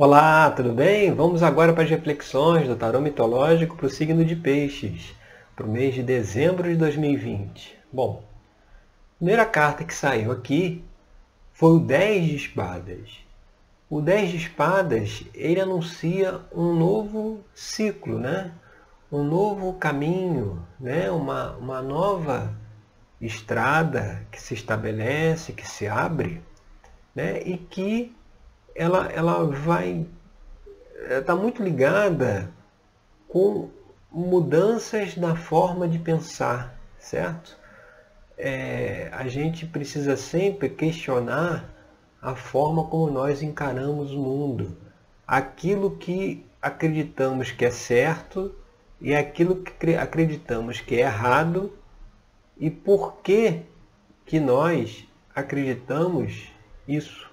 Olá, tudo bem? Vamos agora para as reflexões do tarô mitológico para o signo de Peixes, para o mês de dezembro de 2020. Bom, a primeira carta que saiu aqui foi o 10 de espadas. O 10 de espadas, ele anuncia um novo ciclo, né? um novo caminho, né? uma, uma nova estrada que se estabelece, que se abre, né? e que ela, ela vai está muito ligada com mudanças na forma de pensar, certo? É, a gente precisa sempre questionar a forma como nós encaramos o mundo, aquilo que acreditamos que é certo e aquilo que acreditamos que é errado e por que que nós acreditamos isso,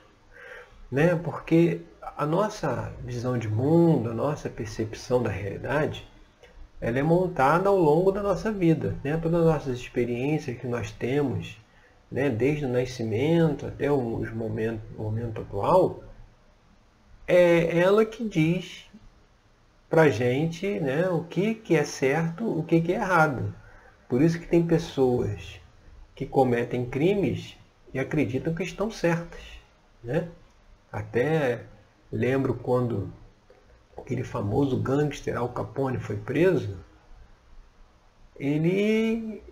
né? Porque a nossa visão de mundo, a nossa percepção da realidade, ela é montada ao longo da nossa vida, né? Todas as nossas experiências que nós temos, né? Desde o nascimento até os momentos, o momento atual, é ela que diz para gente né, o que, que é certo, o que, que é errado. Por isso que tem pessoas que cometem crimes e acreditam que estão certas. Né? Até lembro quando aquele famoso gangster Al Capone foi preso, ele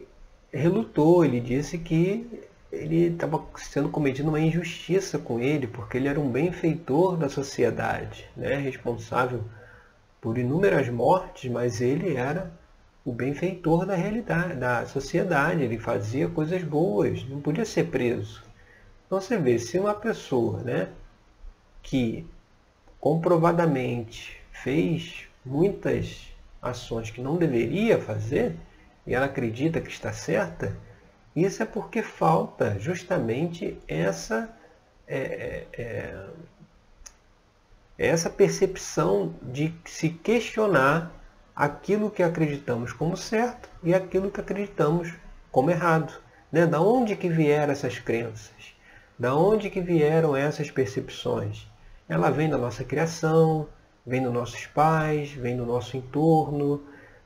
relutou, ele disse que ele estava sendo cometido uma injustiça com ele, porque ele era um benfeitor da sociedade, né? responsável por inúmeras mortes, mas ele era o benfeitor da realidade, da sociedade, ele fazia coisas boas, não podia ser preso. Então você vê, se uma pessoa né, que comprovadamente fez muitas ações que não deveria fazer, e ela acredita que está certa, isso é porque falta justamente essa é, é, é essa percepção de se questionar aquilo que acreditamos como certo e aquilo que acreditamos como errado. Né? Da onde que vieram essas crenças? Da onde que vieram essas percepções? Ela vem da nossa criação, vem dos nossos pais, vem do nosso entorno,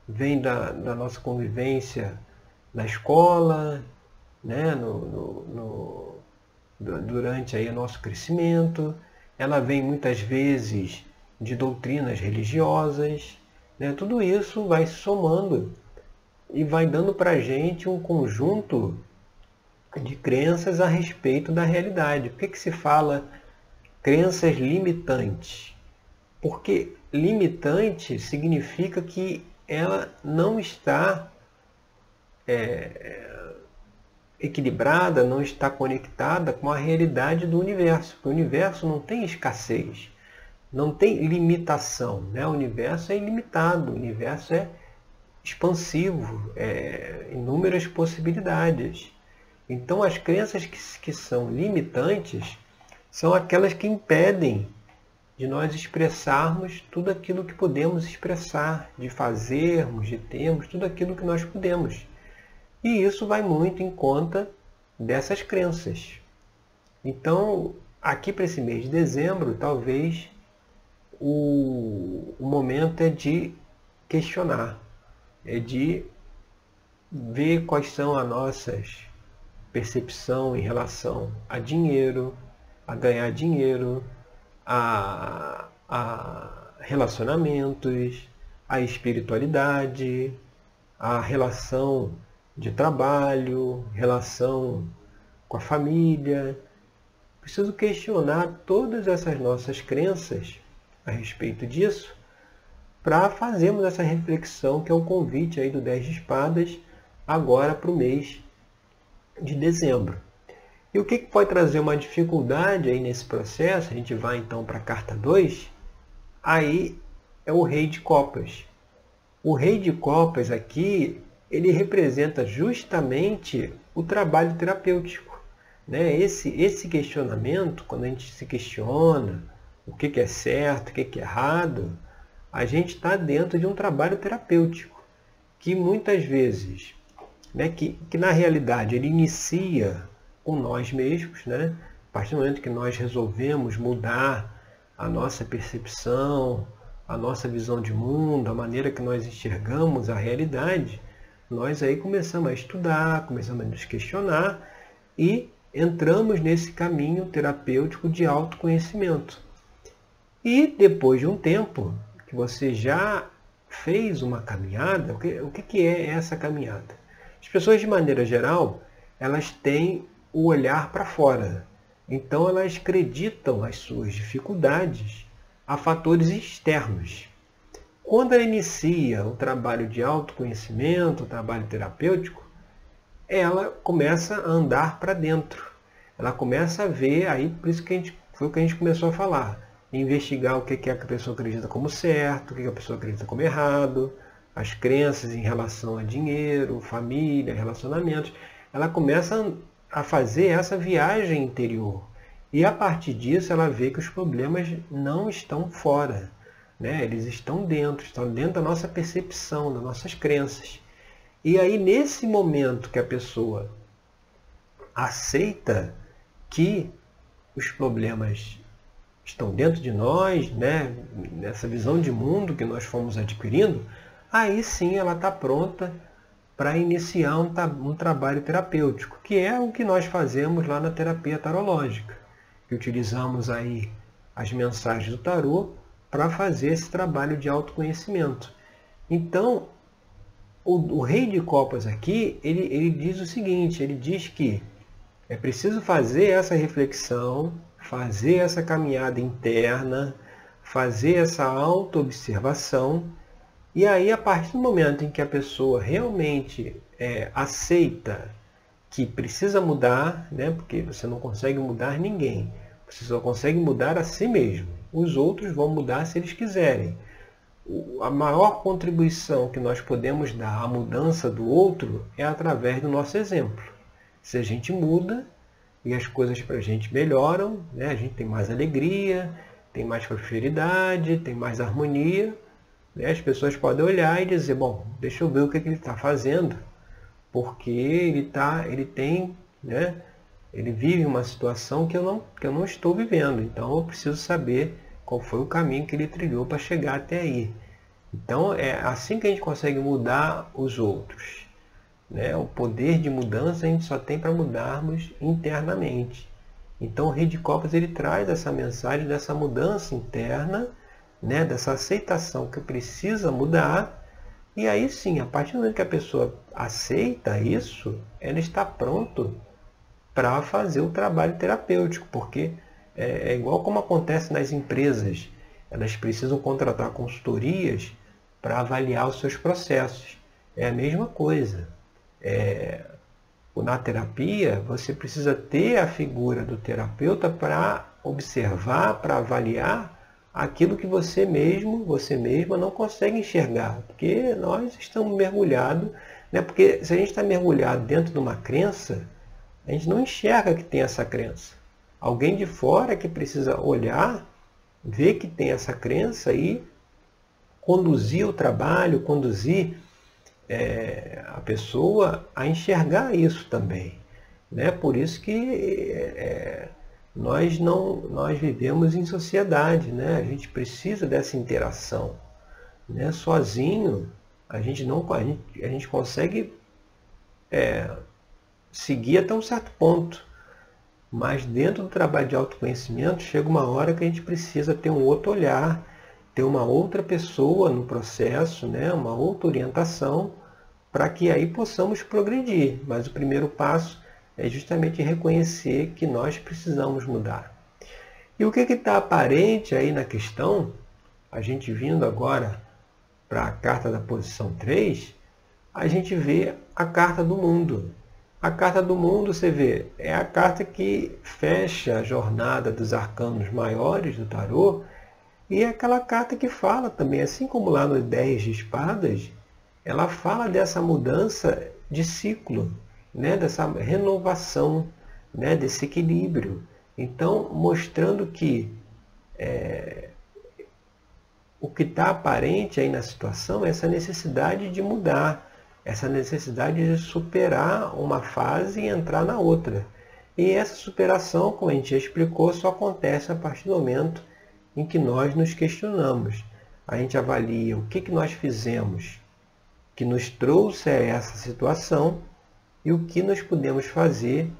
vem da, da nossa convivência na escola, né? no, no, no, durante aí o nosso crescimento ela vem muitas vezes de doutrinas religiosas, né? tudo isso vai somando e vai dando para a gente um conjunto de crenças a respeito da realidade. Por que, que se fala crenças limitantes? Porque limitante significa que ela não está é, equilibrada, não está conectada com a realidade do universo. O universo não tem escassez, não tem limitação. Né? O universo é ilimitado, o universo é expansivo, é inúmeras possibilidades. Então as crenças que, que são limitantes são aquelas que impedem de nós expressarmos tudo aquilo que podemos expressar, de fazermos, de termos, tudo aquilo que nós podemos. E isso vai muito em conta dessas crenças. Então, aqui para esse mês de dezembro, talvez o, o momento é de questionar, é de ver quais são as nossas percepção em relação a dinheiro, a ganhar dinheiro, a, a relacionamentos, a espiritualidade, a relação de trabalho, relação com a família. Preciso questionar todas essas nossas crenças a respeito disso para fazermos essa reflexão que é o convite aí do 10 de espadas agora para o mês de dezembro. E o que, que pode trazer uma dificuldade aí nesse processo? A gente vai então para a carta 2. Aí é o rei de copas. O rei de copas aqui ele representa justamente o trabalho terapêutico. Né? Esse, esse questionamento, quando a gente se questiona o que, que é certo, o que, que é errado, a gente está dentro de um trabalho terapêutico, que muitas vezes, né, que, que na realidade ele inicia com nós mesmos, né? a partir do momento que nós resolvemos mudar a nossa percepção, a nossa visão de mundo, a maneira que nós enxergamos a realidade, nós aí começamos a estudar, começamos a nos questionar e entramos nesse caminho terapêutico de autoconhecimento. E depois de um tempo que você já fez uma caminhada, o que, o que é essa caminhada? As pessoas, de maneira geral, elas têm o olhar para fora. Então, elas acreditam as suas dificuldades a fatores externos. Quando ela inicia o trabalho de autoconhecimento, o trabalho terapêutico, ela começa a andar para dentro. Ela começa a ver, aí por isso que a gente, foi o que a gente começou a falar, investigar o que, que a pessoa acredita como certo, o que, que a pessoa acredita como errado, as crenças em relação a dinheiro, família, relacionamentos. Ela começa a fazer essa viagem interior. E a partir disso ela vê que os problemas não estão fora. Né? Eles estão dentro, estão dentro da nossa percepção, das nossas crenças. E aí, nesse momento que a pessoa aceita que os problemas estão dentro de nós, né? nessa visão de mundo que nós fomos adquirindo, aí sim ela está pronta para iniciar um, um, trabalho terapêutico, que é o que nós fazemos lá na terapia tarológica, que utilizamos aí as mensagens do tarô para fazer esse trabalho de autoconhecimento. Então, o, o, rei de copas aqui, ele, ele diz o seguinte, ele diz que é preciso fazer essa reflexão, fazer essa caminhada interna, fazer essa autoobservação, e aí a partir do momento em que a pessoa realmente é, aceita que precisa mudar, né, porque você não consegue mudar ninguém, você só consegue mudar a si mesmo os outros vão mudar se eles quiserem. A maior contribuição que nós podemos dar à mudança do outro é através do nosso exemplo. Se a gente muda e as coisas para a gente melhoram, né? a gente tem mais alegria, tem mais prosperidade, tem mais harmonia? As pessoas podem olhar e dizer, bom, deixa eu ver o que, que ele está fazendo, porque ele, tá, ele tem né, ele vive uma situação que eu não, que eu não estou vivendo. Então eu preciso saber qual foi o caminho que ele trilhou para chegar até aí. Então é assim que a gente consegue mudar os outros. Né? O poder de mudança a gente só tem para mudarmos internamente. Então o Rei de Copas ele traz essa mensagem dessa mudança interna, né? dessa aceitação que precisa mudar. E aí sim, a partir do momento que a pessoa aceita isso, ela está pronto para fazer o trabalho terapêutico, porque é, é, igual como acontece nas empresas, elas precisam contratar consultorias para avaliar os seus processos. É a mesma coisa. É, na terapia, você precisa ter a figura do terapeuta para observar, para avaliar aquilo que você mesmo, você mesma não consegue enxergar, porque nós estamos mergulhados, né? porque se a gente está mergulhado dentro de uma crença, a gente não enxerga que tem essa crença. Alguém de fora que precisa olhar, ver que tem essa crença e conduzir o trabalho, conduzir é, a pessoa a enxergar isso também. Né? Por isso que é, nós não nós vivemos em sociedade, né? a gente precisa dessa interação. Né? Sozinho a gente não a gente, a gente consegue é, seguir até um certo ponto. Mas dentro do trabalho de autoconhecimento, chega uma hora que a gente precisa ter um outro olhar, ter uma outra pessoa no processo, né? uma outra orientação, para que aí possamos progredir. Mas o primeiro passo é justamente reconhecer que nós precisamos mudar. E o que está aparente aí na questão, a gente vindo agora para a carta da posição 3, a gente vê a carta do mundo. A carta do mundo, você vê, é a carta que fecha a jornada dos arcanos maiores do tarô e é aquela carta que fala também, assim como lá no 10 de espadas, ela fala dessa mudança de ciclo, né? dessa renovação, né? desse equilíbrio. Então, mostrando que é, o que está aparente aí na situação é essa necessidade de mudar, essa necessidade de superar uma fase e entrar na outra. E essa superação, como a gente já explicou, só acontece a partir do momento em que nós nos questionamos. A gente avalia o que, que nós fizemos que nos trouxe a essa situação e o que nós podemos fazer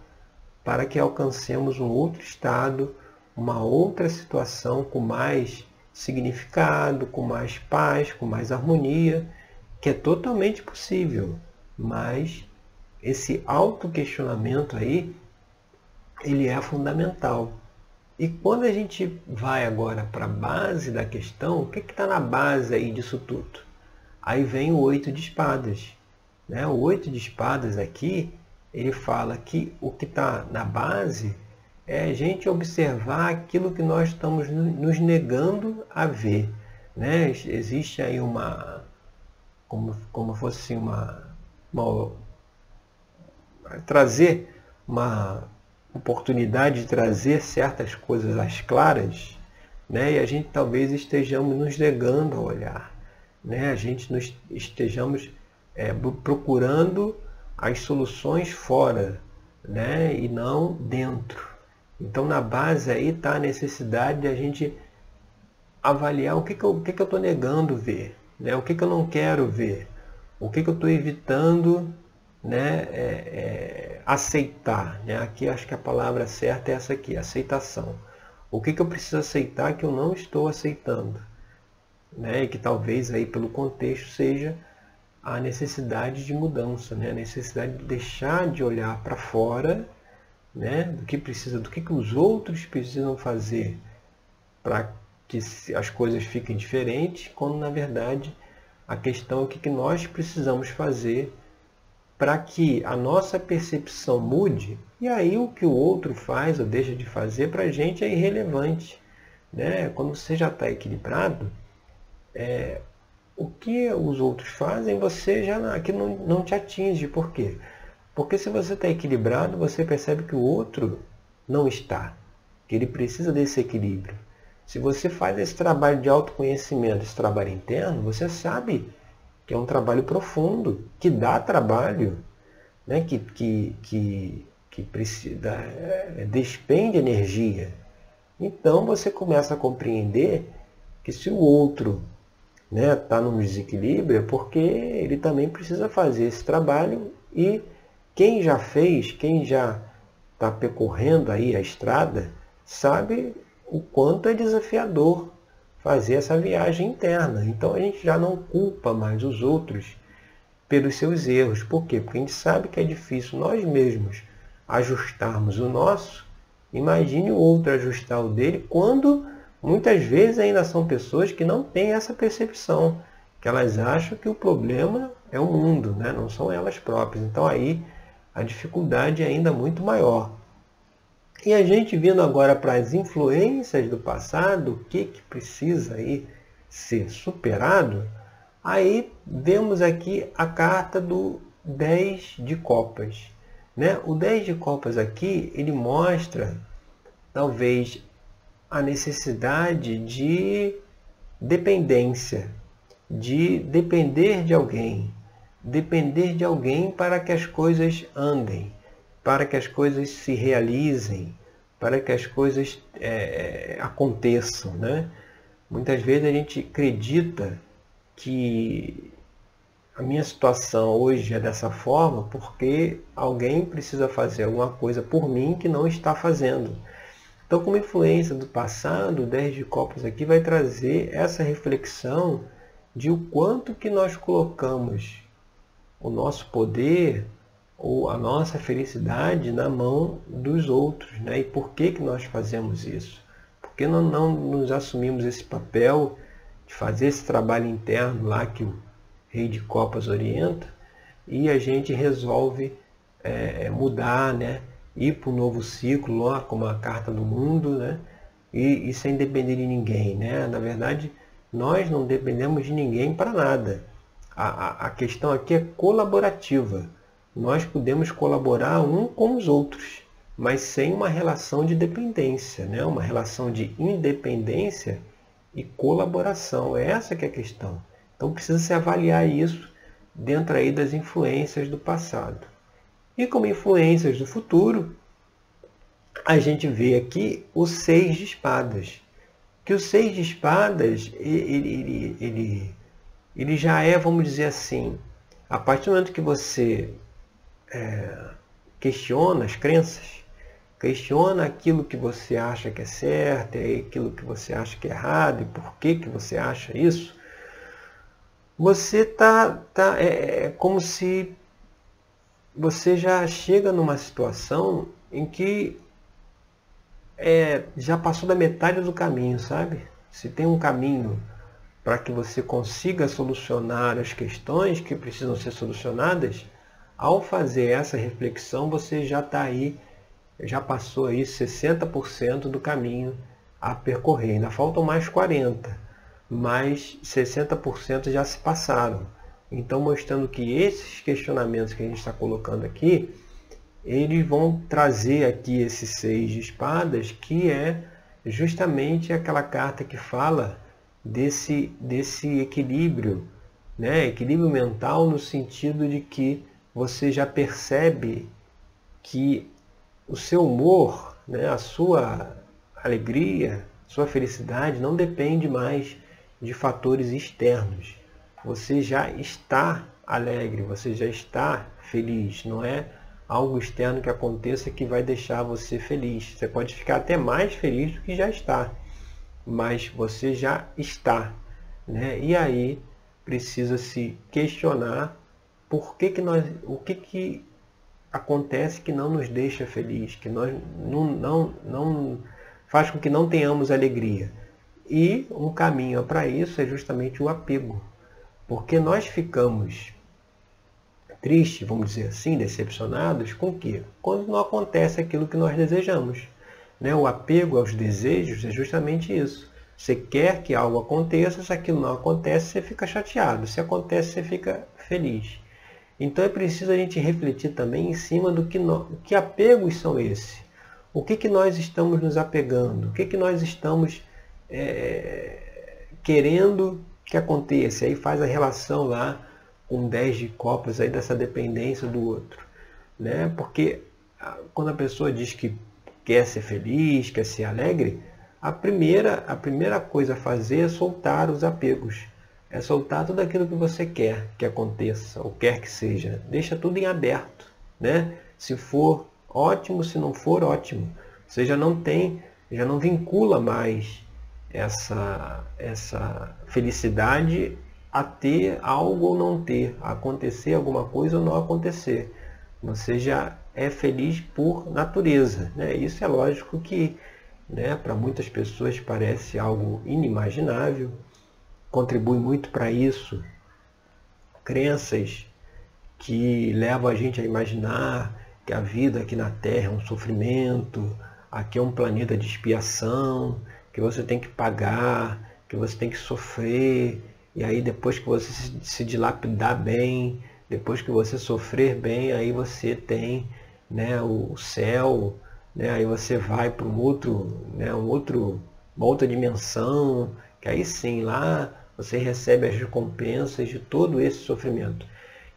para que alcancemos um outro estado, uma outra situação com mais significado, com mais paz, com mais harmonia, que é totalmente possível. Mas esse autoquestionamento aí, ele é fundamental. E quando a gente vai agora para a base da questão, o que está na base aí disso tudo? Aí vem o oito de espadas. Né? O oito de espadas aqui, ele fala que o que está na base é a gente observar aquilo que nós estamos nos negando a ver. Né? Existe aí uma, como, como fosse uma, uma trazer uma oportunidade de trazer certas coisas às claras, né? e a gente talvez estejamos nos negando a olhar. Né? A gente nos estejamos é, procurando as soluções fora né? e não dentro. Então na base aí está a necessidade de a gente avaliar o que, que eu estou negando ver, né? o que, que eu não quero ver, o que, que eu estou evitando né, é, é, aceitar. Né? Aqui acho que a palavra certa é essa aqui, aceitação. O que, que eu preciso aceitar que eu não estou aceitando? Né? E que talvez aí pelo contexto seja a necessidade de mudança, né? a necessidade de deixar de olhar para fora né? do que precisa, do que, que os outros precisam fazer para que as coisas fiquem diferentes, quando na verdade a questão é o que, que nós precisamos fazer para que a nossa percepção mude, e aí o que o outro faz ou deixa de fazer para a gente é irrelevante. Né? Quando você já está equilibrado, é, o que os outros fazem, você já aqui não, não te atinge. Por quê? Porque se você está equilibrado, você percebe que o outro não está, que ele precisa desse equilíbrio. Se você faz esse trabalho de autoconhecimento, esse trabalho interno, você sabe que é um trabalho profundo, que dá trabalho, né? que, que, que, que precisa, é, despende energia. Então você começa a compreender que se o outro né, tá num desequilíbrio é porque ele também precisa fazer esse trabalho e quem já fez, quem já está percorrendo aí a estrada, sabe o quanto é desafiador fazer essa viagem interna. Então a gente já não culpa mais os outros pelos seus erros. Por quê? Porque a gente sabe que é difícil nós mesmos ajustarmos o nosso. Imagine o outro ajustar o dele quando muitas vezes ainda são pessoas que não têm essa percepção, que elas acham que o problema é o mundo, né? não são elas próprias. Então aí a dificuldade é ainda muito maior. E a gente vindo agora para as influências do passado, o que, que precisa aí ser superado, aí vemos aqui a carta do 10 de copas. Né? O 10 de copas aqui, ele mostra talvez a necessidade de dependência, de depender de alguém, depender de alguém para que as coisas andem para que as coisas se realizem, para que as coisas é, aconteçam. Né? Muitas vezes a gente acredita que a minha situação hoje é dessa forma porque alguém precisa fazer alguma coisa por mim que não está fazendo. Então, como influência do passado, o 10 de copas aqui vai trazer essa reflexão de o quanto que nós colocamos o nosso poder, ou a nossa felicidade na mão dos outros. Né? E por que, que nós fazemos isso? Por que não, não nos assumimos esse papel de fazer esse trabalho interno lá que o Rei de Copas orienta e a gente resolve é, mudar, né? Ir para um novo ciclo, lá, como a Carta do Mundo, né? e, e sem depender de ninguém. Né? Na verdade, nós não dependemos de ninguém para nada. A, a, a questão aqui é colaborativa nós podemos colaborar um com os outros, mas sem uma relação de dependência, né? uma relação de independência e colaboração. É essa que é a questão. Então precisa se avaliar isso dentro aí das influências do passado. E como influências do futuro, a gente vê aqui o seis de espadas, que o seis de espadas, ele, ele, ele, ele já é, vamos dizer assim, a partir do momento que você é, questiona as crenças, questiona aquilo que você acha que é certo, e aquilo que você acha que é errado, e por que, que você acha isso, você tá, tá é, é como se você já chega numa situação em que é, já passou da metade do caminho, sabe? Se tem um caminho para que você consiga solucionar as questões que precisam ser solucionadas, ao fazer essa reflexão você já está aí, já passou aí 60% do caminho a percorrer. Ainda faltam mais 40%, mas 60% já se passaram. Então, mostrando que esses questionamentos que a gente está colocando aqui, eles vão trazer aqui esse seis de espadas, que é justamente aquela carta que fala desse, desse equilíbrio, né? equilíbrio mental no sentido de que você já percebe que o seu humor, né? a sua alegria, sua felicidade não depende mais de fatores externos você já está alegre, você já está feliz, não é algo externo que aconteça que vai deixar você feliz. Você pode ficar até mais feliz do que já está, mas você já está. Né? E aí precisa se questionar por que, que nós, o que, que acontece que não nos deixa feliz, que nós não, não, não faz com que não tenhamos alegria. E um caminho para isso é justamente o apego. Porque nós ficamos tristes, vamos dizer assim, decepcionados com o quê? Quando não acontece aquilo que nós desejamos. Né? O apego aos desejos é justamente isso. Você quer que algo aconteça, se aquilo não acontece, você fica chateado. Se acontece, você fica feliz. Então é preciso a gente refletir também em cima do que, no, que apegos são esses. O que, que nós estamos nos apegando? O que, que nós estamos é, querendo que aconteça. Aí faz a relação lá com 10 de copas aí dessa dependência do outro. Né? Porque ah, quando a pessoa diz que quer ser feliz, quer ser alegre, a primeira, a primeira coisa a fazer é soltar os apegos. É soltar tudo aquilo que você quer que aconteça, ou quer que seja. Deixa tudo em aberto. Né? Se for ótimo, se não for ótimo. Você já não tem, já não vincula mais essa, essa felicidade a ter algo ou não ter, a acontecer alguma coisa ou não acontecer. Você já é feliz por natureza. Né? Isso é lógico que né, para muitas pessoas parece algo inimaginável, contribui muito para isso crenças que levam a gente a imaginar que a vida aqui na Terra é um sofrimento, aqui é um planeta de expiação, que você tem que pagar, que você tem que sofrer, e aí depois que você se dilapidar bem, depois que você sofrer bem, aí você tem né, o céu, né, aí você vai para um outro, né, um outro, uma outra dimensão, que aí sim lá você recebe as recompensas de todo esse sofrimento.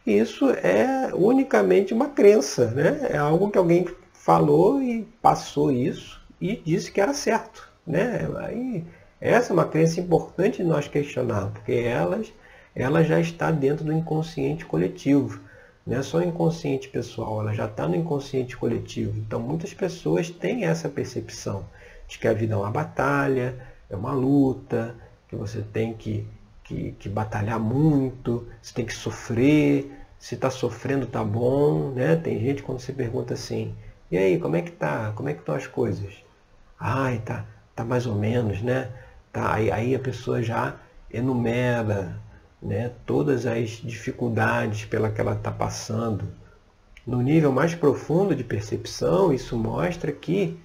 E isso é unicamente uma crença, né? é algo que alguém falou e passou isso e disse que era certo. Né? Aí, essa é uma crença importante nós questionar, porque elas, ela já está dentro do inconsciente coletivo. Não é só o inconsciente pessoal, ela já está no inconsciente coletivo. Então muitas pessoas têm essa percepção de que a vida é uma batalha, é uma luta, que você tem que, que, que batalhar muito, você tem que sofrer, se está sofrendo tá bom, né? Tem gente quando você pergunta assim, e aí, como é que tá? Como é que estão as coisas? Ai, tá, tá mais ou menos, né? Tá, aí, aí a pessoa já enumera né, todas as dificuldades pela que ela está passando. No nível mais profundo de percepção, isso mostra que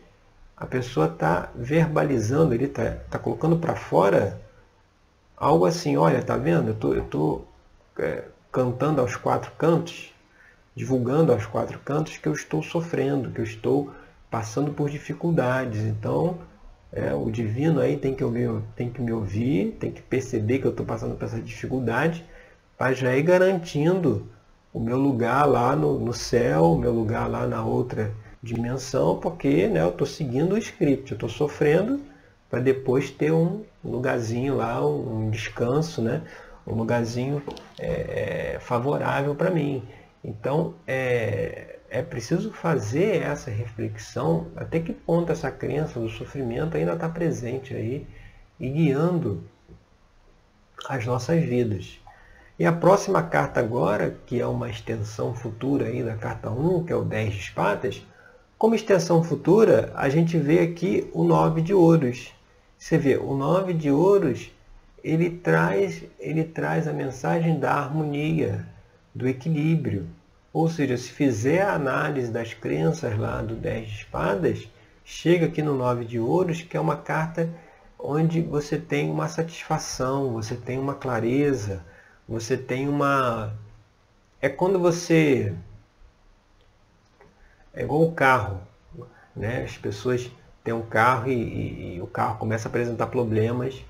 a pessoa está verbalizando, ele está tá colocando para fora algo assim, olha, tá vendo? Eu tô, eu tô é, cantando aos quatro cantos, divulgando aos quatro cantos que eu estou sofrendo, que eu estou passando por dificuldades. Então, é, o divino aí tem que, ouvir, tem que me ouvir, tem que perceber que eu estou passando por essa dificuldade, para já ir garantindo o meu lugar lá no, no céu, o meu lugar lá na outra dimensão, porque né, eu estou seguindo o script, eu estou sofrendo, para depois ter um lugarzinho lá, um descanso, né? um lugarzinho é, é favorável para mim. Então, é, é preciso fazer essa reflexão até que ponto essa crença do sofrimento ainda está presente aí e guiando as nossas vidas. E a próxima carta agora, que é uma extensão futura aí da carta 1, que é o 10 de espadas, como extensão futura, a gente vê aqui o 9 de ouros. Você vê, o 9 de ouros, ele traz, ele traz a mensagem da harmonia, do equilíbrio. Ou seja, se fizer a análise das crenças lá do 10 de espadas, chega aqui no 9 de ouros, que é uma carta onde você tem uma satisfação, você tem uma clareza, você tem uma. É quando você. É igual o carro. Né? As pessoas têm um carro e, e, e o carro começa a apresentar problemas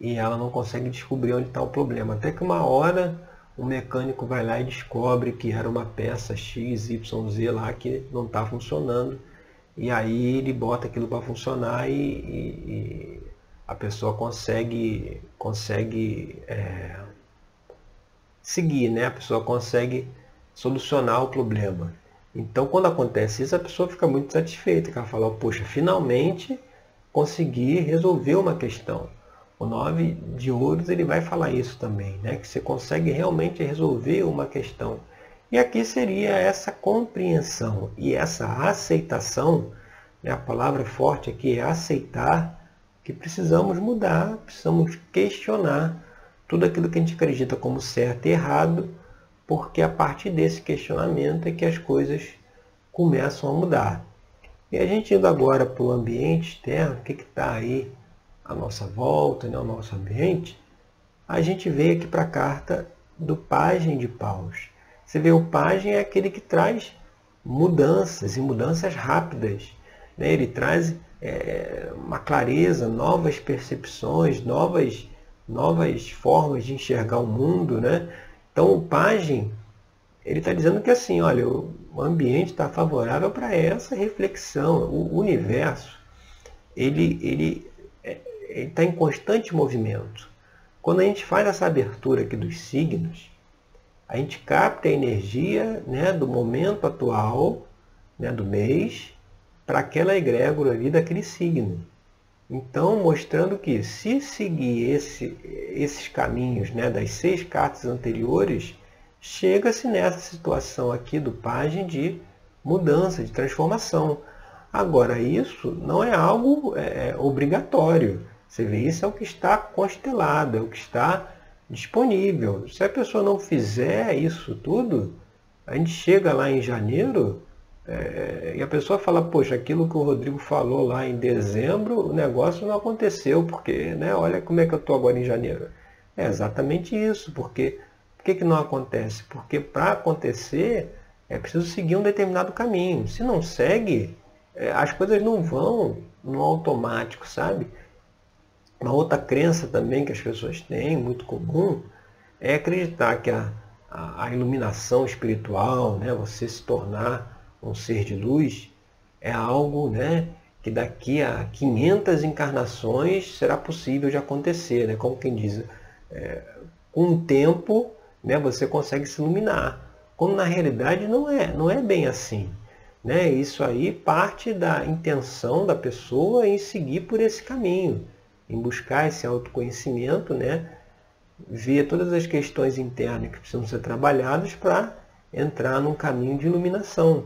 e ela não consegue descobrir onde está o problema. Até que uma hora o mecânico vai lá e descobre que era uma peça X, Y, Z lá que não está funcionando. E aí ele bota aquilo para funcionar e, e, a pessoa consegue, consegue é, seguir, né? a pessoa consegue solucionar o problema. Então, quando acontece isso, a pessoa fica muito satisfeita, ela fala, poxa, finalmente consegui resolver uma questão. O 9 de ouros ele vai falar isso também, né? que você consegue realmente resolver uma questão. E aqui seria essa compreensão e essa aceitação, né? a palavra forte aqui é aceitar, que precisamos mudar, precisamos questionar tudo aquilo que a gente acredita como certo e errado, porque a partir desse questionamento é que as coisas começam a mudar. E a gente indo agora para o ambiente externo, o que está aí à nossa volta, né, ao nosso ambiente, a gente vê aqui para a carta do pajem de paus. Você vê o pajem é aquele que traz mudanças e mudanças rápidas. Né? Ele traz é, uma clareza, novas percepções, novas, novas formas de enxergar o mundo. Né? Então o pajem ele está dizendo que assim, olha, o ambiente está favorável para essa reflexão. O universo ele ele está em constante movimento. Quando a gente faz essa abertura aqui dos signos, a gente capta a energia né, do momento atual, né, do mês, para aquela egrégora ali daquele signo. Então, mostrando que se seguir esse, esses caminhos né, das seis cartas anteriores, chega-se nessa situação aqui do pajem de mudança, de transformação. Agora, isso não é algo é, é obrigatório. Você vê, isso é o que está constelado, é o que está disponível. Se a pessoa não fizer isso tudo, a gente chega lá em janeiro é, e a pessoa fala, poxa, aquilo que o Rodrigo falou lá em dezembro, o negócio não aconteceu, porque, né, olha como é que eu estou agora em janeiro. É exatamente isso, porque por que, que não acontece? Porque para acontecer é preciso seguir um determinado caminho. Se não segue, é, as coisas não vão no automático, sabe? Uma outra crença também que as pessoas têm, muito comum, é acreditar que a, a, a iluminação espiritual, né, você se tornar um ser de luz, é algo né, que daqui a 500 encarnações será possível de acontecer. Né? Como quem diz, é, com o tempo né, você consegue se iluminar. Quando na realidade não é, não é bem assim. Né? Isso aí parte da intenção da pessoa em seguir por esse caminho, em buscar esse autoconhecimento, né? ver todas as questões internas que precisam ser trabalhadas para entrar num caminho de iluminação.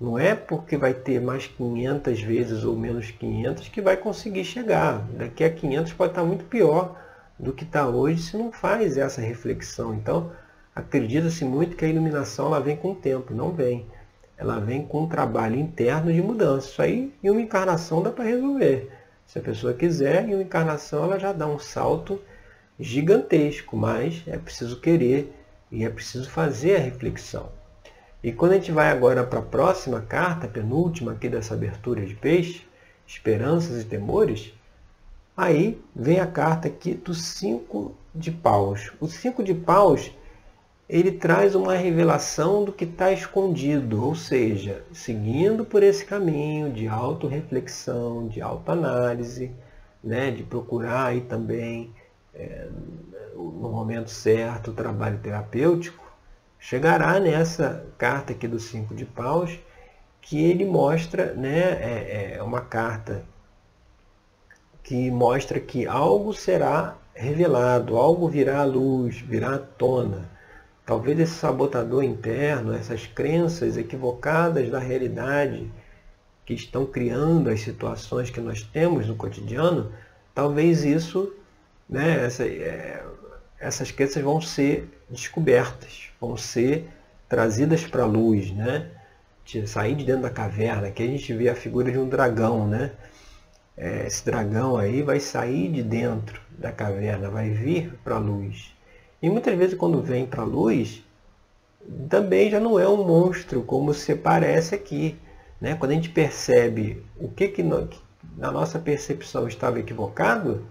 Não é porque vai ter mais 500 vezes ou menos 500 que vai conseguir chegar. Daqui a 500 pode estar muito pior do que está hoje se não faz essa reflexão. Então, acredita-se muito que a iluminação ela vem com o tempo. Não vem. Ela vem com um trabalho interno de mudança. Isso aí, em uma encarnação, dá para resolver. Se a pessoa quiser, em uma encarnação, ela já dá um salto gigantesco. Mas é preciso querer e é preciso fazer a reflexão. E quando a gente vai agora para a próxima carta, penúltima aqui dessa abertura de peixe, esperanças e temores, aí vem a carta aqui do cinco de paus. O cinco de paus, ele traz uma revelação do que está escondido, ou seja, seguindo por esse caminho de autorreflexão, de autoanálise, né, de procurar aí também é, no momento certo o trabalho terapêutico, chegará nessa carta aqui do cinco de paus, que ele mostra, né, é, é uma carta que mostra que algo será revelado, algo virá à luz, virá à tona. Talvez esse sabotador interno, essas crenças equivocadas da realidade que estão criando as situações que nós temos no cotidiano, talvez isso, né, essa, é, essas crenças vão ser descobertas, vão ser trazidas para a luz, né? De sair de dentro da caverna, que a gente vê a figura de um dragão, né? É, esse dragão aí vai sair de dentro da caverna, vai vir para a luz. E muitas vezes quando vem para a luz, também já não é um monstro como se parece aqui. Né? Quando a gente percebe o que, que na nossa percepção estava equivocado,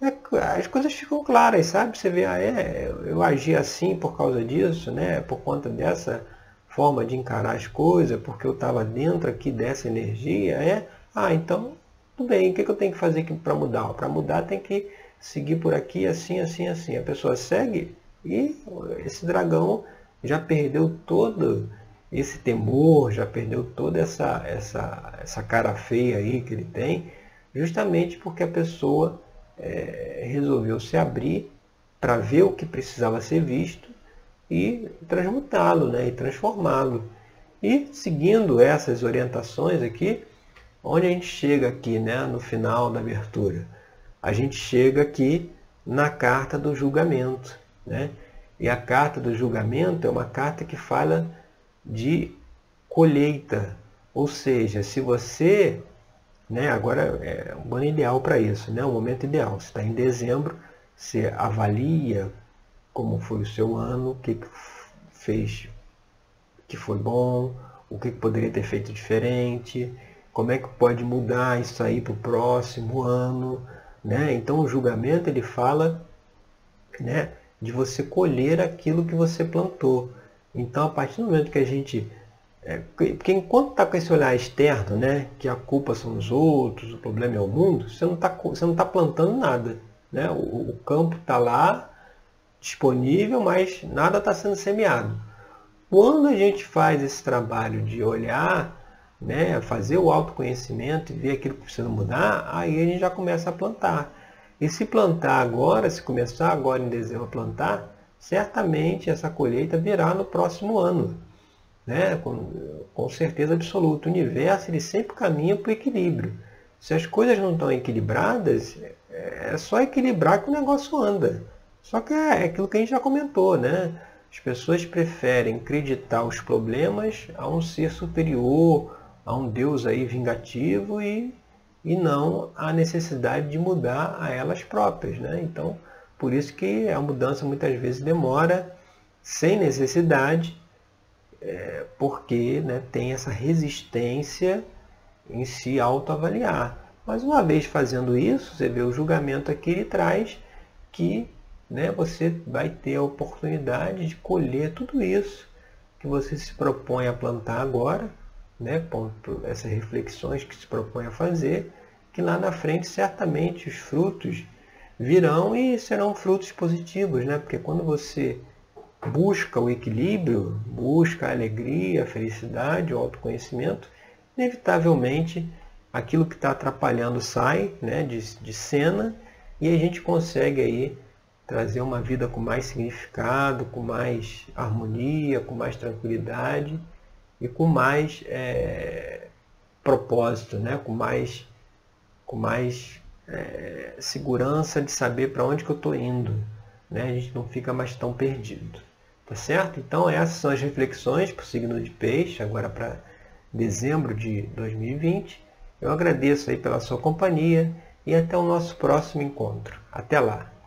é, as coisas ficam claras, sabe? Você vê, ah, é, eu agi assim por causa disso, né? por conta dessa forma de encarar as coisas, porque eu estava dentro aqui dessa energia, é, ah, então, tudo bem, o que, que eu tenho que fazer para mudar? Para mudar tem que seguir por aqui, assim, assim, assim. A pessoa segue e esse dragão já perdeu todo esse temor, já perdeu toda essa, essa, essa cara feia aí que ele tem, justamente porque a pessoa é, resolveu se abrir para ver o que precisava ser visto e transmutá-lo, né, e transformá-lo. E seguindo essas orientações aqui, onde a gente chega aqui, né, no final da abertura, a gente chega aqui na carta do julgamento, né? E a carta do julgamento é uma carta que fala de colheita, ou seja, se você né? Agora é um ano ideal para isso, né? um momento ideal. Você está em dezembro, você avalia como foi o seu ano, o que, que fez que foi bom, o que, que poderia ter feito diferente, como é que pode mudar isso aí para o próximo ano. Né? Então o julgamento ele fala né, de você colher aquilo que você plantou. Então a partir do momento que a gente é, porque enquanto está com esse olhar externo, né, que a culpa são os outros, o problema é o mundo, você não está tá plantando nada. Né? O, o campo está lá, disponível, mas nada está sendo semeado. Quando a gente faz esse trabalho de olhar, né, fazer o autoconhecimento e ver aquilo que precisa mudar, aí a gente já começa a plantar. E se plantar agora, se começar agora em dezembro a plantar, certamente essa colheita virá no próximo ano né? com, com certeza absoluta. O universo ele sempre caminha para o equilíbrio. Se as coisas não estão equilibradas, é só equilibrar que o negócio anda. Só que é aquilo que a gente já comentou, né? As pessoas preferem acreditar os problemas a um ser superior, a um Deus aí vingativo e, e não a necessidade de mudar a elas próprias, né? Então, por isso que a mudança muitas vezes demora sem necessidade é, porque né, tem essa resistência em se autoavaliar. Mas uma vez fazendo isso, você vê o julgamento aqui, ele traz que né, você vai ter a oportunidade de colher tudo isso que você se propõe a plantar agora, né, essas reflexões que se propõe a fazer, que lá na frente certamente os frutos virão e serão frutos positivos, né? Porque quando você busca o equilíbrio, busca a alegria, a felicidade, o autoconhecimento, inevitavelmente aquilo que está atrapalhando sai né, de, de cena e a gente consegue aí trazer uma vida com mais significado, com mais harmonia, com mais tranquilidade e com mais é, propósito, né? com mais, com mais é, segurança de saber para onde que eu estou indo. Né? A gente não fica mais tão perdido. Tá certo? Então essas são as reflexões para o signo de peixe, agora para dezembro de 2020. Eu agradeço aí pela sua companhia e até o nosso próximo encontro. Até lá!